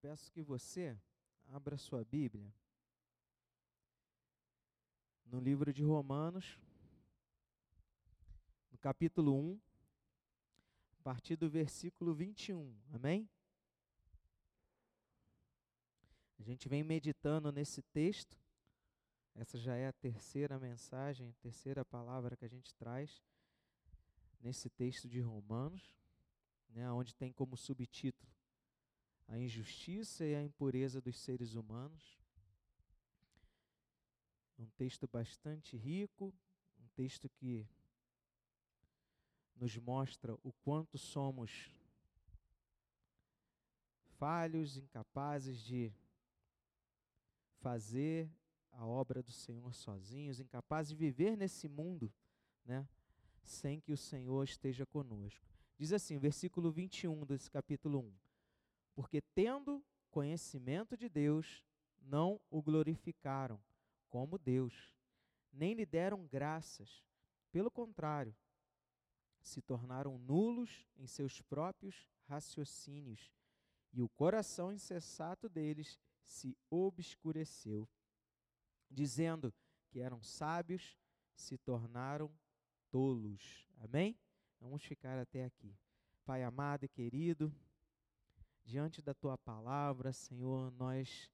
peço que você abra sua Bíblia no livro de Romanos, no capítulo 1, a partir do versículo 21. Amém? A gente vem meditando nesse texto. Essa já é a terceira mensagem, a terceira palavra que a gente traz nesse texto de Romanos, né, onde tem como subtítulo a injustiça e a impureza dos seres humanos. Um texto bastante rico, um texto que nos mostra o quanto somos falhos, incapazes de fazer a obra do Senhor sozinhos, incapazes de viver nesse mundo, né, sem que o Senhor esteja conosco. Diz assim, versículo 21 desse capítulo 1: porque tendo conhecimento de Deus, não o glorificaram como Deus, nem lhe deram graças. Pelo contrário, se tornaram nulos em seus próprios raciocínios, e o coração insensato deles se obscureceu. Dizendo que eram sábios, se tornaram tolos. Amém? Vamos ficar até aqui. Pai amado e querido, diante da tua palavra, Senhor, nós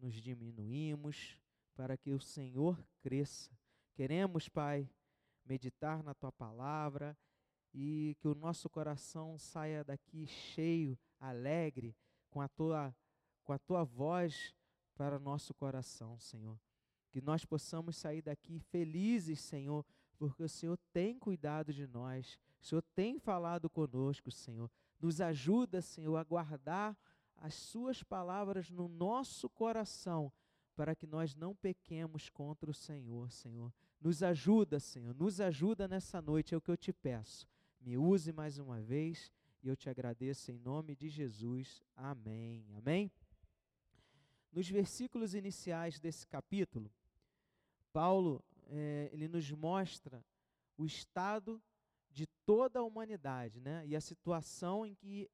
nos diminuímos para que o Senhor cresça. Queremos, Pai, meditar na tua palavra e que o nosso coração saia daqui cheio, alegre, com a tua com a tua voz para nosso coração, Senhor. Que nós possamos sair daqui felizes, Senhor, porque o Senhor tem cuidado de nós, o Senhor tem falado conosco, Senhor. Nos ajuda, Senhor, a guardar as Suas palavras no nosso coração, para que nós não pequemos contra o Senhor, Senhor. Nos ajuda, Senhor, nos ajuda nessa noite, é o que eu te peço. Me use mais uma vez e eu te agradeço em nome de Jesus. Amém. Amém. Nos versículos iniciais desse capítulo, Paulo é, ele nos mostra o estado toda a humanidade, né? E a situação em que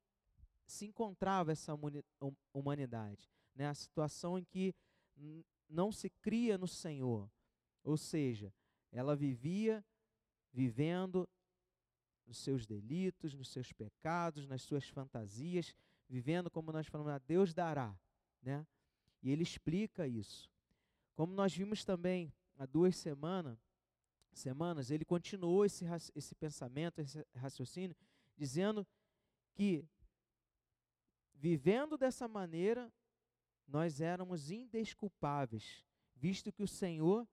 se encontrava essa humanidade, né? A situação em que não se cria no Senhor, ou seja, ela vivia vivendo nos seus delitos, nos seus pecados, nas suas fantasias, vivendo como nós falamos, ah, Deus dará, né? E ele explica isso. Como nós vimos também há duas semanas, semanas, ele continuou esse, esse pensamento, esse raciocínio, dizendo que, vivendo dessa maneira, nós éramos indesculpáveis, visto que o Senhor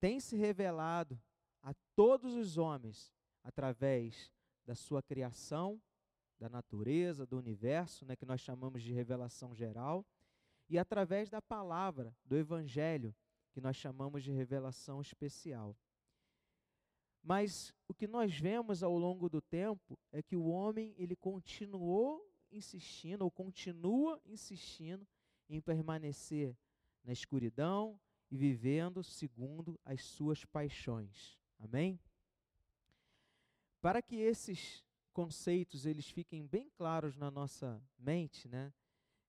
tem se revelado a todos os homens através da sua criação, da natureza, do universo, né, que nós chamamos de revelação geral, e através da palavra, do Evangelho, que nós chamamos de revelação especial. Mas o que nós vemos ao longo do tempo é que o homem ele continuou insistindo ou continua insistindo em permanecer na escuridão e vivendo segundo as suas paixões. Amém? Para que esses conceitos eles fiquem bem claros na nossa mente, né?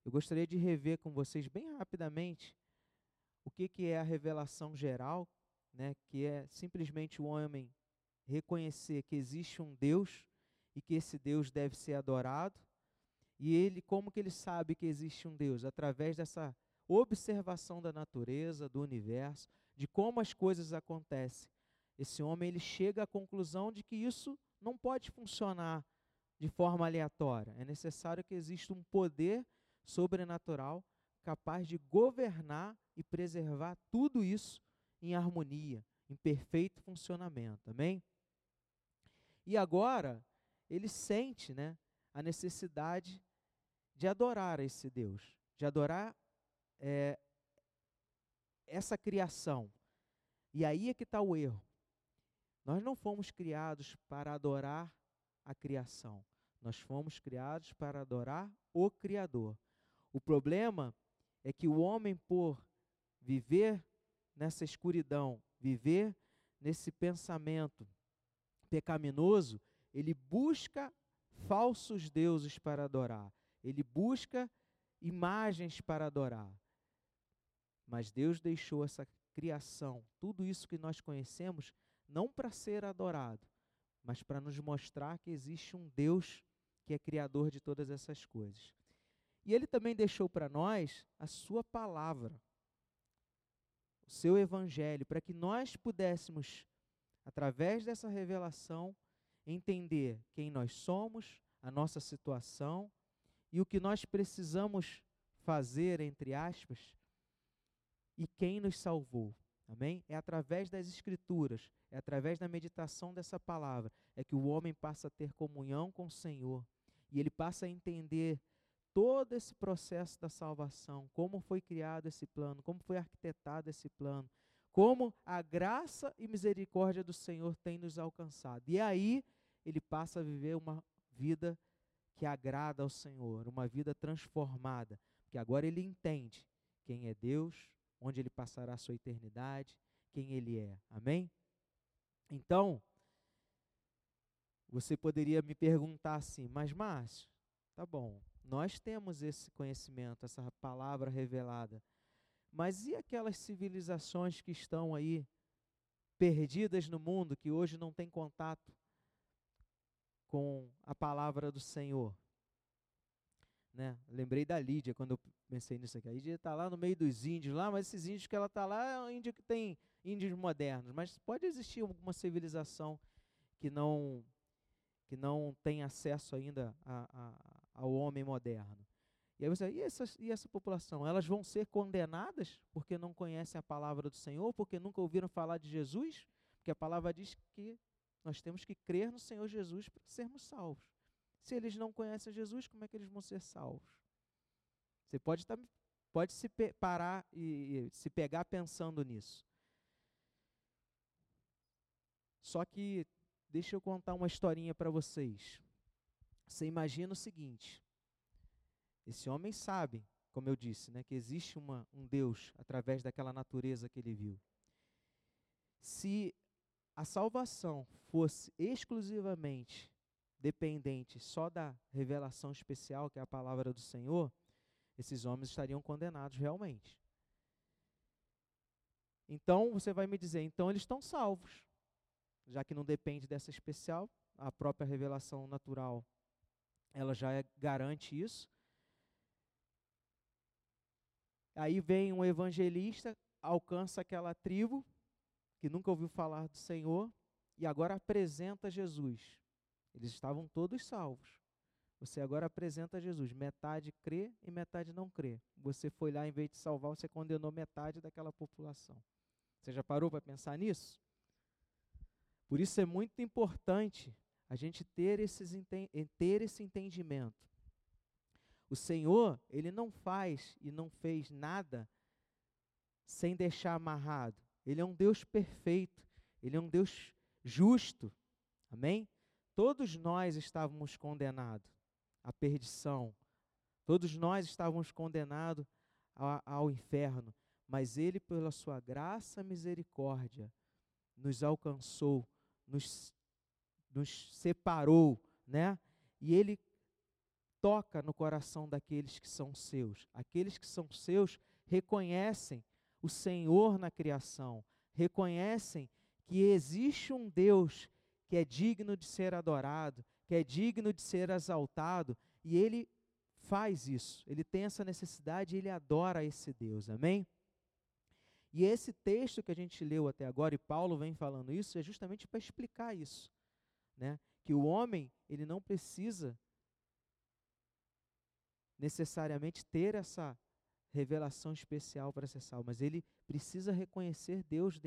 Eu gostaria de rever com vocês bem rapidamente o que, que é a revelação geral, né? Que é simplesmente o homem reconhecer que existe um Deus e que esse Deus deve ser adorado. E ele, como que ele sabe que existe um Deus? Através dessa observação da natureza, do universo, de como as coisas acontecem. Esse homem ele chega à conclusão de que isso não pode funcionar de forma aleatória. É necessário que exista um poder sobrenatural capaz de governar e preservar tudo isso em harmonia, em perfeito funcionamento. Amém? E agora ele sente né, a necessidade de adorar esse Deus, de adorar é, essa criação. E aí é que está o erro. Nós não fomos criados para adorar a criação. Nós fomos criados para adorar o Criador. O problema é que o homem, por viver nessa escuridão, viver nesse pensamento pecaminoso, ele busca falsos deuses para adorar. Ele busca imagens para adorar. Mas Deus deixou essa criação, tudo isso que nós conhecemos, não para ser adorado, mas para nos mostrar que existe um Deus que é criador de todas essas coisas. E ele também deixou para nós a sua palavra, o seu evangelho, para que nós pudéssemos, através dessa revelação, entender quem nós somos, a nossa situação e o que nós precisamos fazer, entre aspas, e quem nos salvou. Amém? É através das Escrituras, é através da meditação dessa palavra, é que o homem passa a ter comunhão com o Senhor e ele passa a entender todo esse processo da salvação, como foi criado esse plano, como foi arquitetado esse plano, como a graça e misericórdia do Senhor tem nos alcançado. E aí ele passa a viver uma vida que agrada ao Senhor, uma vida transformada, porque agora ele entende quem é Deus, onde ele passará a sua eternidade, quem ele é. Amém? Então, você poderia me perguntar assim, mas Márcio, tá bom, nós temos esse conhecimento, essa palavra revelada, mas e aquelas civilizações que estão aí perdidas no mundo, que hoje não têm contato com a palavra do Senhor? Né? Lembrei da Lídia quando eu pensei nisso aqui. A Lídia está lá no meio dos índios lá, mas esses índios que ela está lá é um índio que tem índios modernos, mas pode existir alguma civilização que não que não tem acesso ainda a, a, ao homem moderno. E aí você, e essa, e essa população? Elas vão ser condenadas porque não conhecem a palavra do Senhor, porque nunca ouviram falar de Jesus? Porque a palavra diz que nós temos que crer no Senhor Jesus para sermos salvos. Se eles não conhecem Jesus, como é que eles vão ser salvos? Você pode, estar, pode se parar e, e se pegar pensando nisso. Só que deixa eu contar uma historinha para vocês. Você imagina o seguinte: esse homem sabe, como eu disse, né, que existe uma, um Deus através daquela natureza que ele viu. Se a salvação fosse exclusivamente dependente só da revelação especial, que é a palavra do Senhor, esses homens estariam condenados realmente. Então você vai me dizer, então eles estão salvos, já que não depende dessa especial, a própria revelação natural, ela já é, garante isso. Aí vem um evangelista, alcança aquela tribo que nunca ouviu falar do Senhor e agora apresenta Jesus. Eles estavam todos salvos. Você agora apresenta Jesus. Metade crê e metade não crê. Você foi lá, em vez de salvar, você condenou metade daquela população. Você já parou para pensar nisso? Por isso é muito importante a gente ter, esses, ter esse entendimento. O Senhor, Ele não faz e não fez nada sem deixar amarrado. Ele é um Deus perfeito. Ele é um Deus justo. Amém? Todos nós estávamos condenados à perdição. Todos nós estávamos condenados ao, inferno. Mas Ele, pela Sua graça e misericórdia, nos alcançou, nos, nos separou, né? E Ele toca no coração daqueles que são seus. Aqueles que são seus reconhecem o Senhor na criação, reconhecem que existe um Deus que é digno de ser adorado, que é digno de ser exaltado, e ele faz isso, ele tem essa necessidade ele adora esse Deus, amém? E esse texto que a gente leu até agora, e Paulo vem falando isso, é justamente para explicar isso, né? Que o homem, ele não precisa necessariamente ter essa revelação especial para ser salvo, mas ele precisa reconhecer Deus,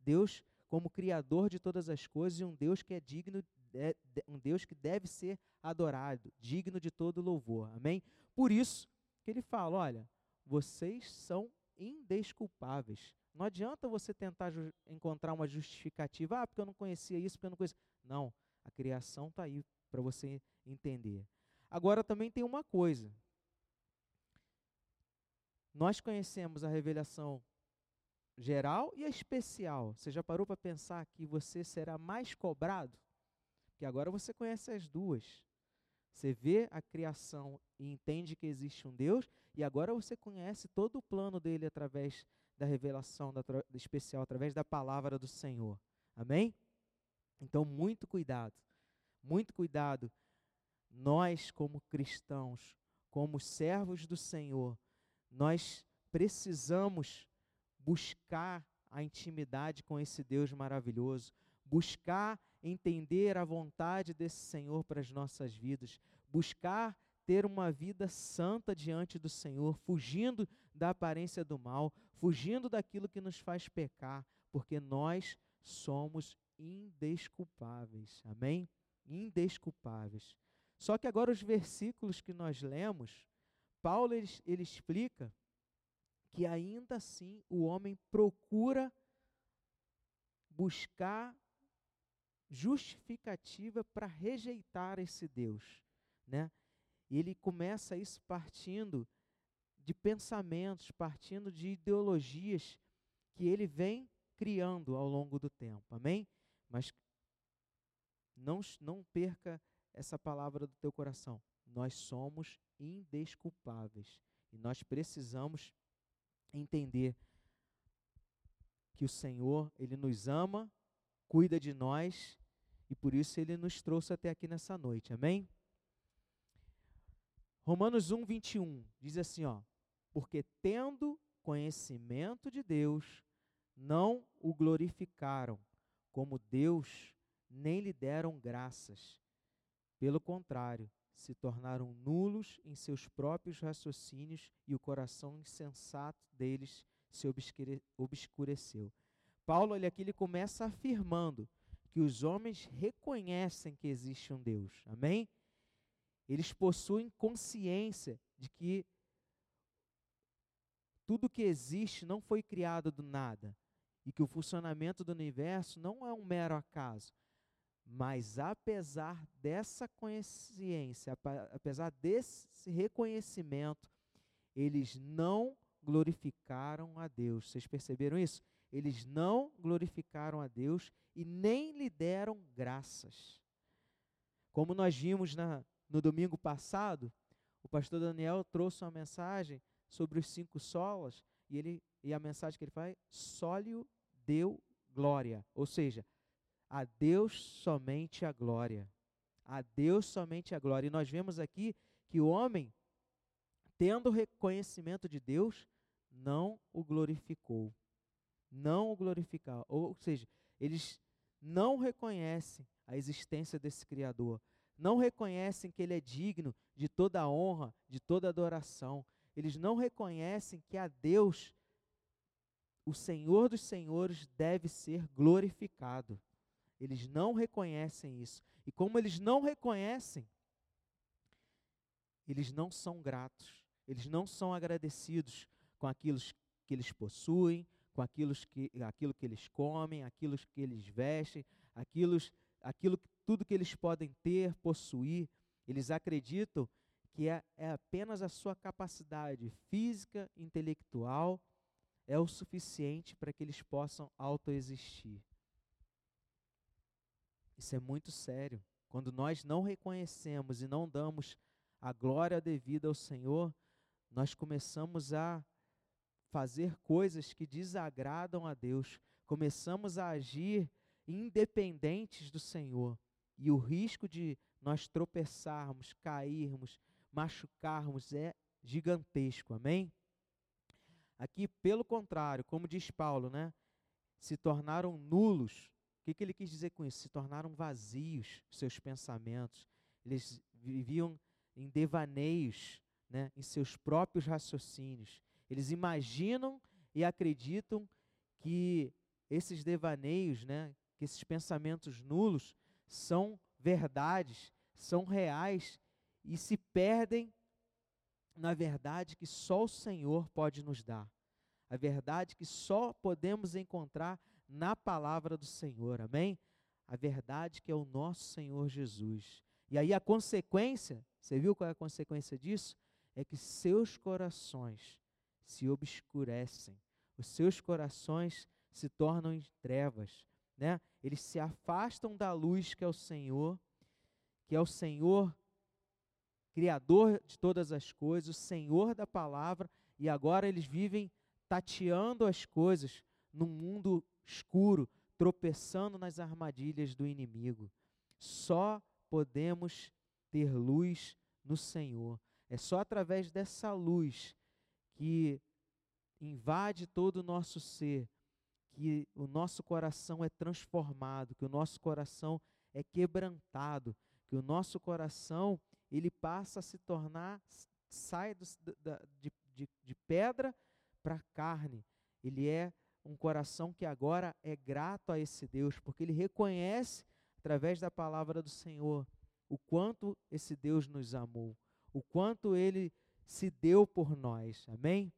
Deus como criador de todas as coisas e um Deus que é digno, de, um Deus que deve ser adorado, digno de todo louvor. Amém? Por isso que ele fala, olha, vocês são indesculpáveis. Não adianta você tentar encontrar uma justificativa, ah, porque eu não conhecia isso, porque eu não conhecia. Não, a criação está aí para você entender. Agora também tem uma coisa. Nós conhecemos a revelação geral e a especial. Você já parou para pensar que você será mais cobrado? Que agora você conhece as duas. Você vê a criação e entende que existe um Deus, e agora você conhece todo o plano dele através da revelação da, especial, através da palavra do Senhor. Amém? Então, muito cuidado, muito cuidado. Nós, como cristãos, como servos do Senhor, nós precisamos buscar a intimidade com esse Deus maravilhoso, buscar entender a vontade desse Senhor para as nossas vidas, buscar ter uma vida santa diante do Senhor, fugindo da aparência do mal, fugindo daquilo que nos faz pecar, porque nós somos indesculpáveis. Amém? Indesculpáveis. Só que agora os versículos que nós lemos, Paulo ele, ele explica que ainda assim o homem procura buscar justificativa para rejeitar esse Deus, né? E ele começa isso partindo de pensamentos, partindo de ideologias que ele vem criando ao longo do tempo. Amém? Mas não, não perca essa palavra do teu coração. Nós somos indesculpáveis e nós precisamos entender que o Senhor, ele nos ama, cuida de nós e por isso ele nos trouxe até aqui nessa noite. Amém? Romanos 1, 21 diz assim: ó, porque tendo conhecimento de Deus, não o glorificaram como Deus, nem lhe deram graças. Pelo contrário, se tornaram nulos em seus próprios raciocínios e o coração insensato deles se obscureceu. Paulo, olha aqui, ele começa afirmando que os homens reconhecem que existe um Deus. Amém? Eles possuem consciência de que tudo que existe não foi criado do nada e que o funcionamento do universo não é um mero acaso. Mas apesar dessa consciência, apesar desse reconhecimento, eles não glorificaram a Deus. Vocês perceberam isso? Eles não glorificaram a Deus e nem lhe deram graças. Como nós vimos na, no domingo passado, o pastor Daniel trouxe uma mensagem sobre os cinco solas, e, ele, e a mensagem que ele faz, sólio deu glória. Ou seja, a Deus somente a glória. A Deus somente a glória. E nós vemos aqui que o homem, tendo reconhecimento de Deus, não o glorificou. Não o glorificou. Ou seja, eles não reconhecem a existência desse Criador. Não reconhecem que Ele é digno de toda a honra, de toda adoração eles não reconhecem que a Deus, o Senhor dos Senhores, deve ser glorificado. Eles não reconhecem isso. E como eles não reconhecem, eles não são gratos, eles não são agradecidos com aquilo que eles possuem, com aquilo que, aquilo que eles comem, aquilo que eles vestem, aquilo, aquilo, tudo que eles podem ter, possuir. Eles acreditam que é, é apenas a sua capacidade física, intelectual, é o suficiente para que eles possam autoexistir. Isso é muito sério. Quando nós não reconhecemos e não damos a glória devida ao Senhor, nós começamos a fazer coisas que desagradam a Deus, começamos a agir independentes do Senhor. E o risco de nós tropeçarmos, cairmos, machucarmos é gigantesco, amém? Aqui, pelo contrário, como diz Paulo, né? Se tornaram nulos. O que, que ele quis dizer com isso? Se tornaram vazios seus pensamentos. Eles viviam em devaneios, né? em seus próprios raciocínios. Eles imaginam e acreditam que esses devaneios, né? que esses pensamentos nulos, são verdades, são reais e se perdem na verdade que só o Senhor pode nos dar. A verdade que só podemos encontrar na palavra do Senhor. Amém? A verdade que é o nosso Senhor Jesus. E aí a consequência, você viu qual é a consequência disso? É que seus corações se obscurecem. Os seus corações se tornam em trevas, né? Eles se afastam da luz que é o Senhor, que é o Senhor Criador de todas as coisas, o Senhor da palavra, e agora eles vivem tateando as coisas num mundo escuro, tropeçando nas armadilhas do inimigo. Só podemos ter luz no Senhor. É só através dessa luz que invade todo o nosso ser, que o nosso coração é transformado, que o nosso coração é quebrantado, que o nosso coração ele passa a se tornar, sai do, da, de, de, de pedra para carne. Ele é um coração que agora é grato a esse Deus, porque ele reconhece, através da palavra do Senhor, o quanto esse Deus nos amou, o quanto ele se deu por nós. Amém?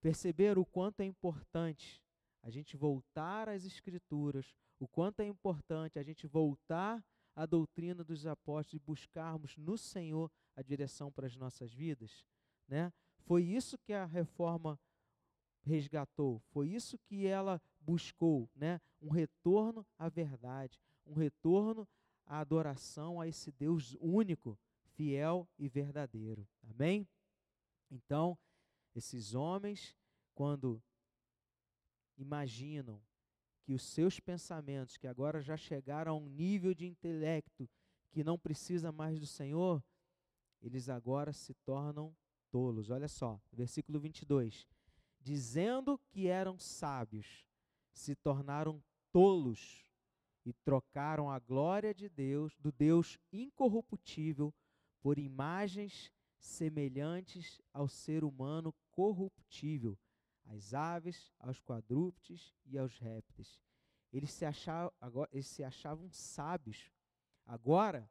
Perceber o quanto é importante a gente voltar às Escrituras, o quanto é importante a gente voltar à doutrina dos apóstolos e buscarmos no Senhor a direção para as nossas vidas, né? Foi isso que a reforma resgatou, foi isso que ela buscou, né? Um retorno à verdade, um retorno à adoração a esse Deus único, fiel e verdadeiro. Amém? Então, esses homens, quando imaginam que os seus pensamentos, que agora já chegaram a um nível de intelecto que não precisa mais do Senhor, eles agora se tornam tolos. Olha só, versículo 22. Dizendo que eram sábios, se tornaram tolos e trocaram a glória de Deus, do Deus incorruptível, por imagens semelhantes ao ser humano corruptível, às aves, aos quadrúpedes e aos répteis. Eles se, achavam, agora, eles se achavam sábios. Agora,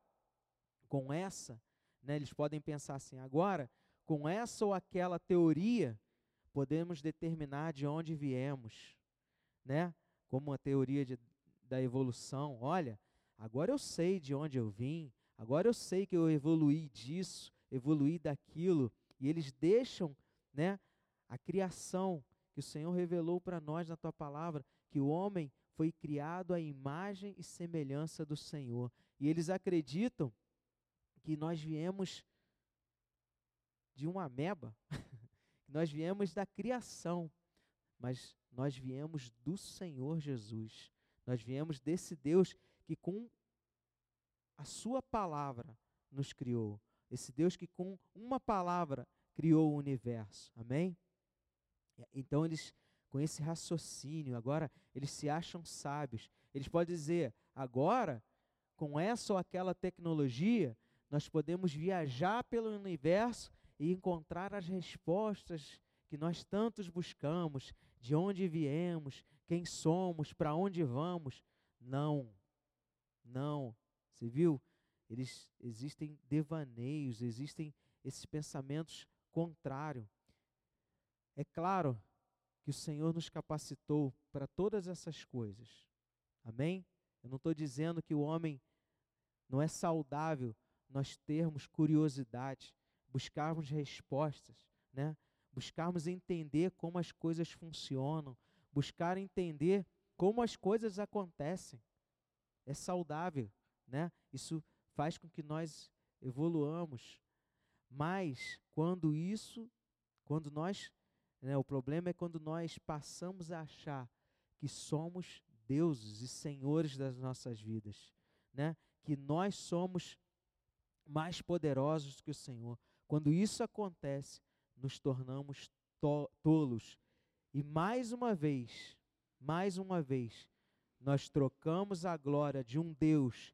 com essa, né, eles podem pensar assim: agora, com essa ou aquela teoria, podemos determinar de onde viemos, né? Como a teoria de, da evolução. Olha, agora eu sei de onde eu vim, agora eu sei que eu evoluí disso, evoluí daquilo, e eles deixam, né, a criação que o Senhor revelou para nós na tua palavra, que o homem foi criado à imagem e semelhança do Senhor. E eles acreditam que nós viemos de uma ameba, nós viemos da criação, mas nós viemos do Senhor Jesus. Nós viemos desse Deus que com a sua palavra nos criou. Esse Deus que com uma palavra criou o universo. Amém? Então eles, com esse raciocínio, agora eles se acham sábios. Eles podem dizer, agora, com essa ou aquela tecnologia, nós podemos viajar pelo universo e encontrar as respostas que nós tantos buscamos, de onde viemos, quem somos, para onde vamos. Não, não. Você viu? Eles existem devaneios, existem esses pensamentos contrários. É claro que o Senhor nos capacitou para todas essas coisas. Amém? Eu não estou dizendo que o homem não é saudável nós termos curiosidade, buscarmos respostas, né? buscarmos entender como as coisas funcionam, buscar entender como as coisas acontecem. É saudável, né? Isso faz com que nós evoluamos. Mas quando isso, quando nós né? O problema é quando nós passamos a achar que somos deuses e senhores das nossas vidas, né? que nós somos mais poderosos que o Senhor. Quando isso acontece, nos tornamos to tolos. E mais uma vez, mais uma vez, nós trocamos a glória de um Deus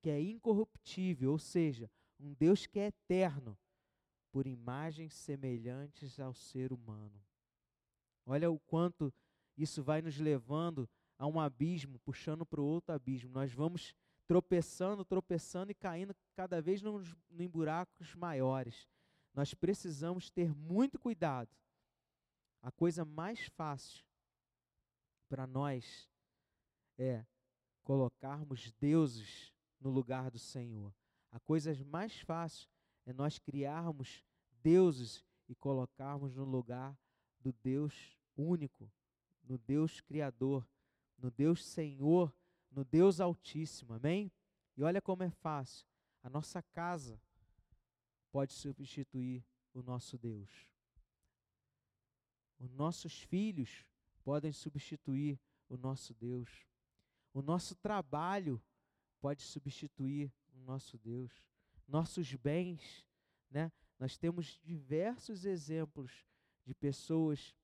que é incorruptível, ou seja, um Deus que é eterno, por imagens semelhantes ao ser humano. Olha o quanto isso vai nos levando a um abismo, puxando para o outro abismo. Nós vamos tropeçando, tropeçando e caindo cada vez nos, em buracos maiores. Nós precisamos ter muito cuidado. A coisa mais fácil para nós é colocarmos deuses no lugar do Senhor. A coisa mais fácil é nós criarmos deuses e colocarmos no lugar do Deus único, no Deus Criador, no Deus Senhor, no Deus Altíssimo, amém? E olha como é fácil. A nossa casa, pode substituir o nosso Deus. Os nossos filhos podem substituir o nosso Deus. O nosso trabalho pode substituir o nosso Deus. Nossos bens, né? Nós temos diversos exemplos de pessoas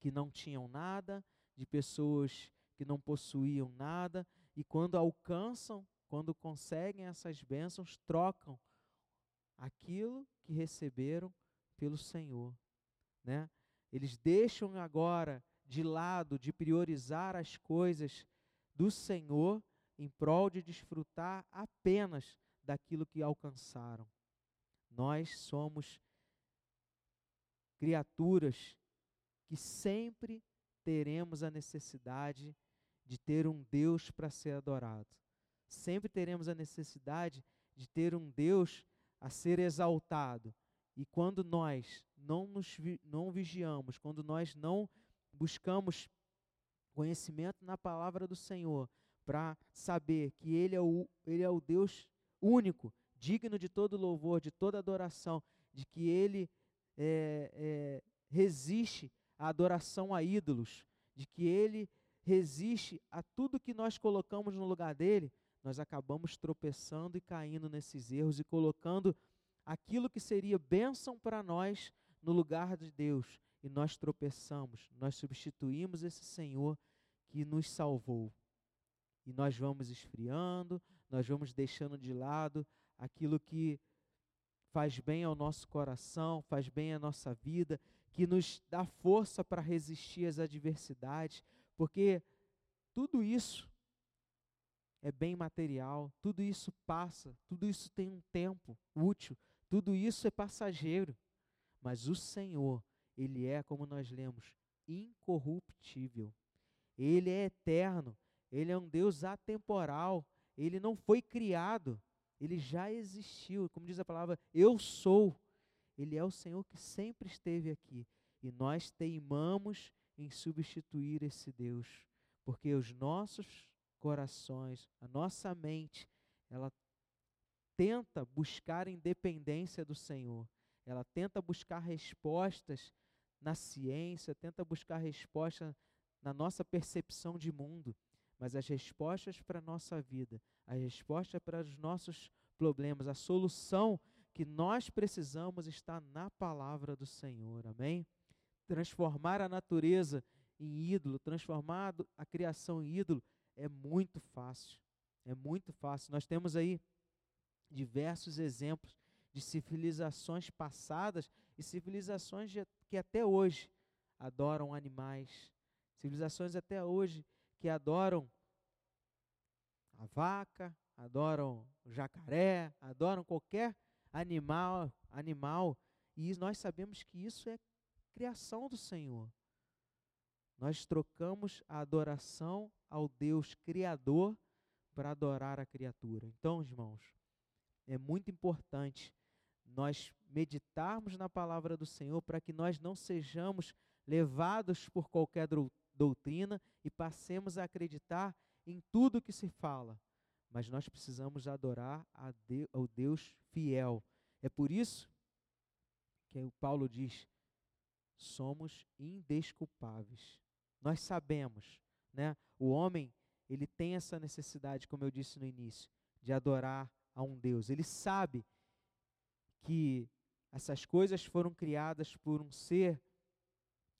que não tinham nada, de pessoas que não possuíam nada e quando alcançam, quando conseguem essas bênçãos, trocam aquilo que receberam pelo Senhor, né? Eles deixam agora de lado de priorizar as coisas do Senhor em prol de desfrutar apenas daquilo que alcançaram. Nós somos criaturas que sempre teremos a necessidade de ter um Deus para ser adorado. Sempre teremos a necessidade de ter um Deus a ser exaltado. E quando nós não nos não vigiamos, quando nós não buscamos conhecimento na palavra do Senhor, para saber que ele é, o, ele é o Deus único, digno de todo louvor, de toda adoração, de que ele é, é, resiste à adoração a ídolos, de que ele resiste a tudo que nós colocamos no lugar dele, nós acabamos tropeçando e caindo nesses erros e colocando aquilo que seria bênção para nós no lugar de Deus. E nós tropeçamos, nós substituímos esse Senhor que nos salvou. E nós vamos esfriando, nós vamos deixando de lado aquilo que faz bem ao nosso coração, faz bem à nossa vida, que nos dá força para resistir às adversidades, porque tudo isso é bem material, tudo isso passa, tudo isso tem um tempo útil, tudo isso é passageiro. Mas o Senhor, Ele é, como nós lemos, incorruptível. Ele é eterno, Ele é um Deus atemporal, Ele não foi criado, Ele já existiu. Como diz a palavra, eu sou. Ele é o Senhor que sempre esteve aqui. E nós teimamos em substituir esse Deus, porque os nossos corações, a nossa mente, ela tenta buscar independência do Senhor. Ela tenta buscar respostas na ciência, tenta buscar respostas na nossa percepção de mundo, mas as respostas para a nossa vida, a resposta para os nossos problemas, a solução que nós precisamos está na palavra do Senhor. Amém? Transformar a natureza em ídolo, transformar a criação em ídolo, é muito fácil. É muito fácil. Nós temos aí diversos exemplos de civilizações passadas e civilizações que até hoje adoram animais, civilizações até hoje que adoram a vaca, adoram o jacaré, adoram qualquer animal, animal, e nós sabemos que isso é criação do Senhor. Nós trocamos a adoração ao Deus Criador para adorar a criatura. Então, irmãos, é muito importante nós meditarmos na palavra do Senhor para que nós não sejamos levados por qualquer doutrina e passemos a acreditar em tudo que se fala. Mas nós precisamos adorar ao Deus fiel. É por isso que o Paulo diz: somos indesculpáveis. Nós sabemos, né? O homem, ele tem essa necessidade, como eu disse no início, de adorar a um Deus. Ele sabe que essas coisas foram criadas por um ser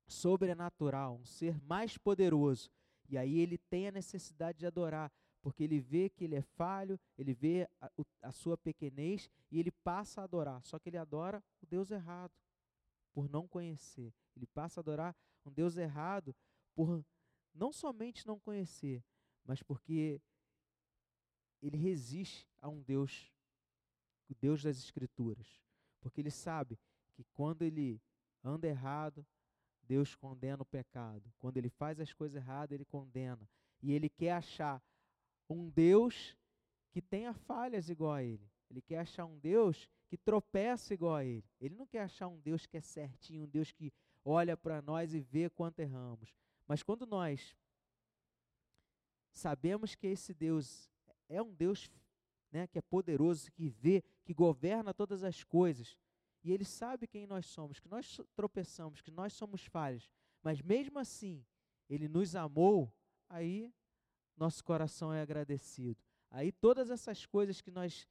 sobrenatural, um ser mais poderoso. E aí ele tem a necessidade de adorar, porque ele vê que ele é falho, ele vê a, a sua pequenez e ele passa a adorar. Só que ele adora o Deus errado por não conhecer. Ele passa a adorar um Deus errado por não somente não conhecer, mas porque ele resiste a um Deus, o Deus das Escrituras. Porque ele sabe que quando ele anda errado, Deus condena o pecado. Quando ele faz as coisas erradas, ele condena. E ele quer achar um Deus que tenha falhas igual a ele. Ele quer achar um Deus que tropeça igual a ele. Ele não quer achar um Deus que é certinho, um Deus que olha para nós e vê quanto erramos. Mas quando nós sabemos que esse Deus é um Deus né, que é poderoso, que vê, que governa todas as coisas, e Ele sabe quem nós somos, que nós tropeçamos, que nós somos falhos, mas mesmo assim, Ele nos amou, aí nosso coração é agradecido. Aí todas essas coisas que nós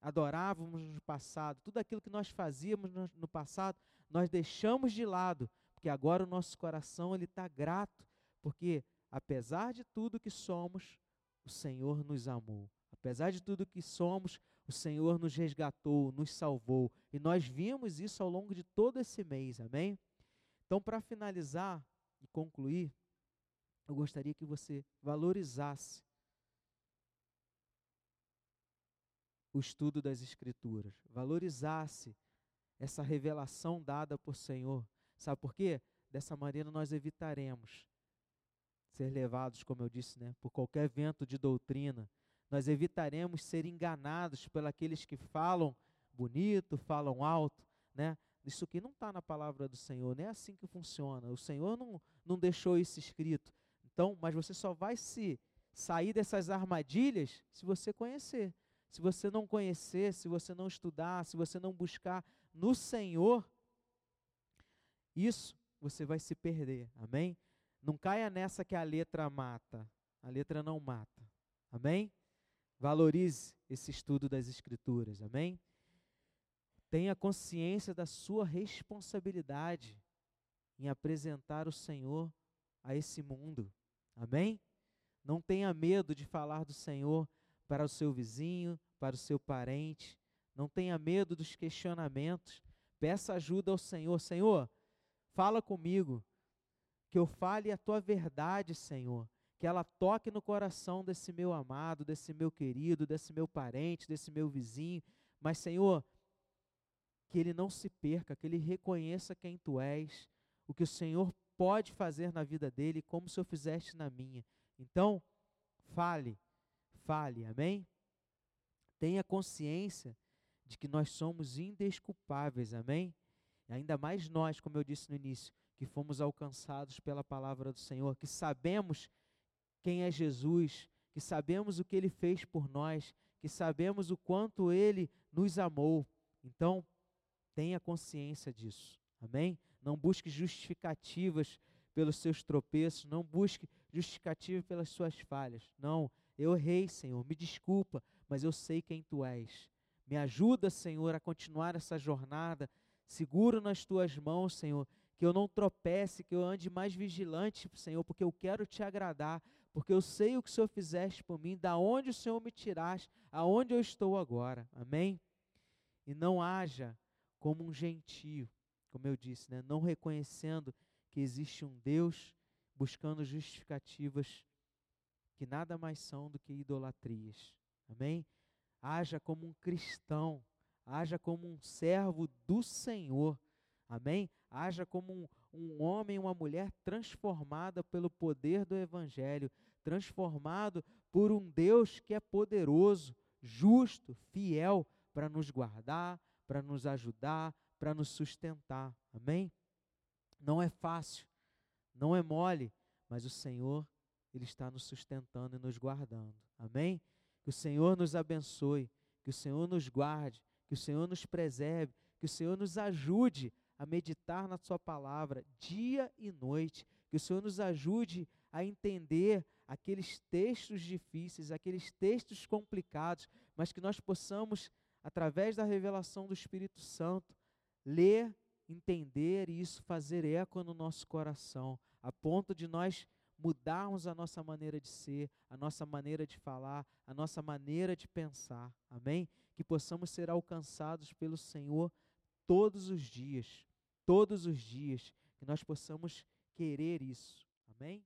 adorávamos no passado, tudo aquilo que nós fazíamos no, no passado, nós deixamos de lado, porque agora o nosso coração ele está grato, porque apesar de tudo que somos, o Senhor nos amou. Apesar de tudo que somos, o Senhor nos resgatou, nos salvou. E nós vimos isso ao longo de todo esse mês, amém? Então, para finalizar e concluir, eu gostaria que você valorizasse o estudo das Escrituras, valorizasse essa revelação dada por Senhor. Sabe por quê? Dessa maneira nós evitaremos ser levados, como eu disse, né, por qualquer vento de doutrina. Nós evitaremos ser enganados pelos que falam bonito, falam alto, né? Isso aqui não está na palavra do Senhor, não é assim que funciona. O Senhor não, não deixou isso escrito. Então, mas você só vai se sair dessas armadilhas se você conhecer. Se você não conhecer, se você não estudar, se você não buscar no Senhor, isso você vai se perder. Amém? Não caia nessa que a letra mata. A letra não mata. Amém? Valorize esse estudo das Escrituras. Amém? Tenha consciência da sua responsabilidade em apresentar o Senhor a esse mundo. Amém? Não tenha medo de falar do Senhor para o seu vizinho, para o seu parente. Não tenha medo dos questionamentos. Peça ajuda ao Senhor. Senhor, fala comigo. Que eu fale a tua verdade, Senhor. Que ela toque no coração desse meu amado, desse meu querido, desse meu parente, desse meu vizinho. Mas, Senhor, que ele não se perca, que ele reconheça quem tu és, o que o Senhor pode fazer na vida dele, como o Senhor fizeste na minha. Então, fale fale, amém? Tenha consciência de que nós somos indesculpáveis, amém? E ainda mais nós, como eu disse no início, que fomos alcançados pela palavra do Senhor, que sabemos quem é Jesus, que sabemos o que ele fez por nós, que sabemos o quanto ele nos amou. Então, tenha consciência disso, amém? Não busque justificativas pelos seus tropeços, não busque justificativa pelas suas falhas. Não, eu errei, Senhor, me desculpa, mas eu sei quem tu és. Me ajuda, Senhor, a continuar essa jornada. Seguro nas tuas mãos, Senhor, que eu não tropece, que eu ande mais vigilante, Senhor, porque eu quero te agradar, porque eu sei o que o Senhor fizeste por mim, da onde o Senhor me tiraste, aonde eu estou agora. Amém? E não haja como um gentio, como eu disse, né? não reconhecendo que existe um Deus, buscando justificativas que nada mais são do que idolatrias. Amém? Haja como um cristão, haja como um servo do Senhor. Amém? Haja como um, um homem, uma mulher transformada pelo poder do Evangelho, transformado por um Deus que é poderoso, justo, fiel para nos guardar, para nos ajudar, para nos sustentar. Amém? Não é fácil, não é mole, mas o Senhor ele está nos sustentando e nos guardando. Amém? Que o Senhor nos abençoe, que o Senhor nos guarde, que o Senhor nos preserve, que o Senhor nos ajude a meditar na Sua palavra dia e noite, que o Senhor nos ajude a entender aqueles textos difíceis, aqueles textos complicados, mas que nós possamos, através da revelação do Espírito Santo, ler, entender e isso fazer eco no nosso coração, a ponto de nós mudarmos a nossa maneira de ser, a nossa maneira de falar, a nossa maneira de pensar. Amém? Que possamos ser alcançados pelo Senhor todos os dias, todos os dias, que nós possamos querer isso. Amém?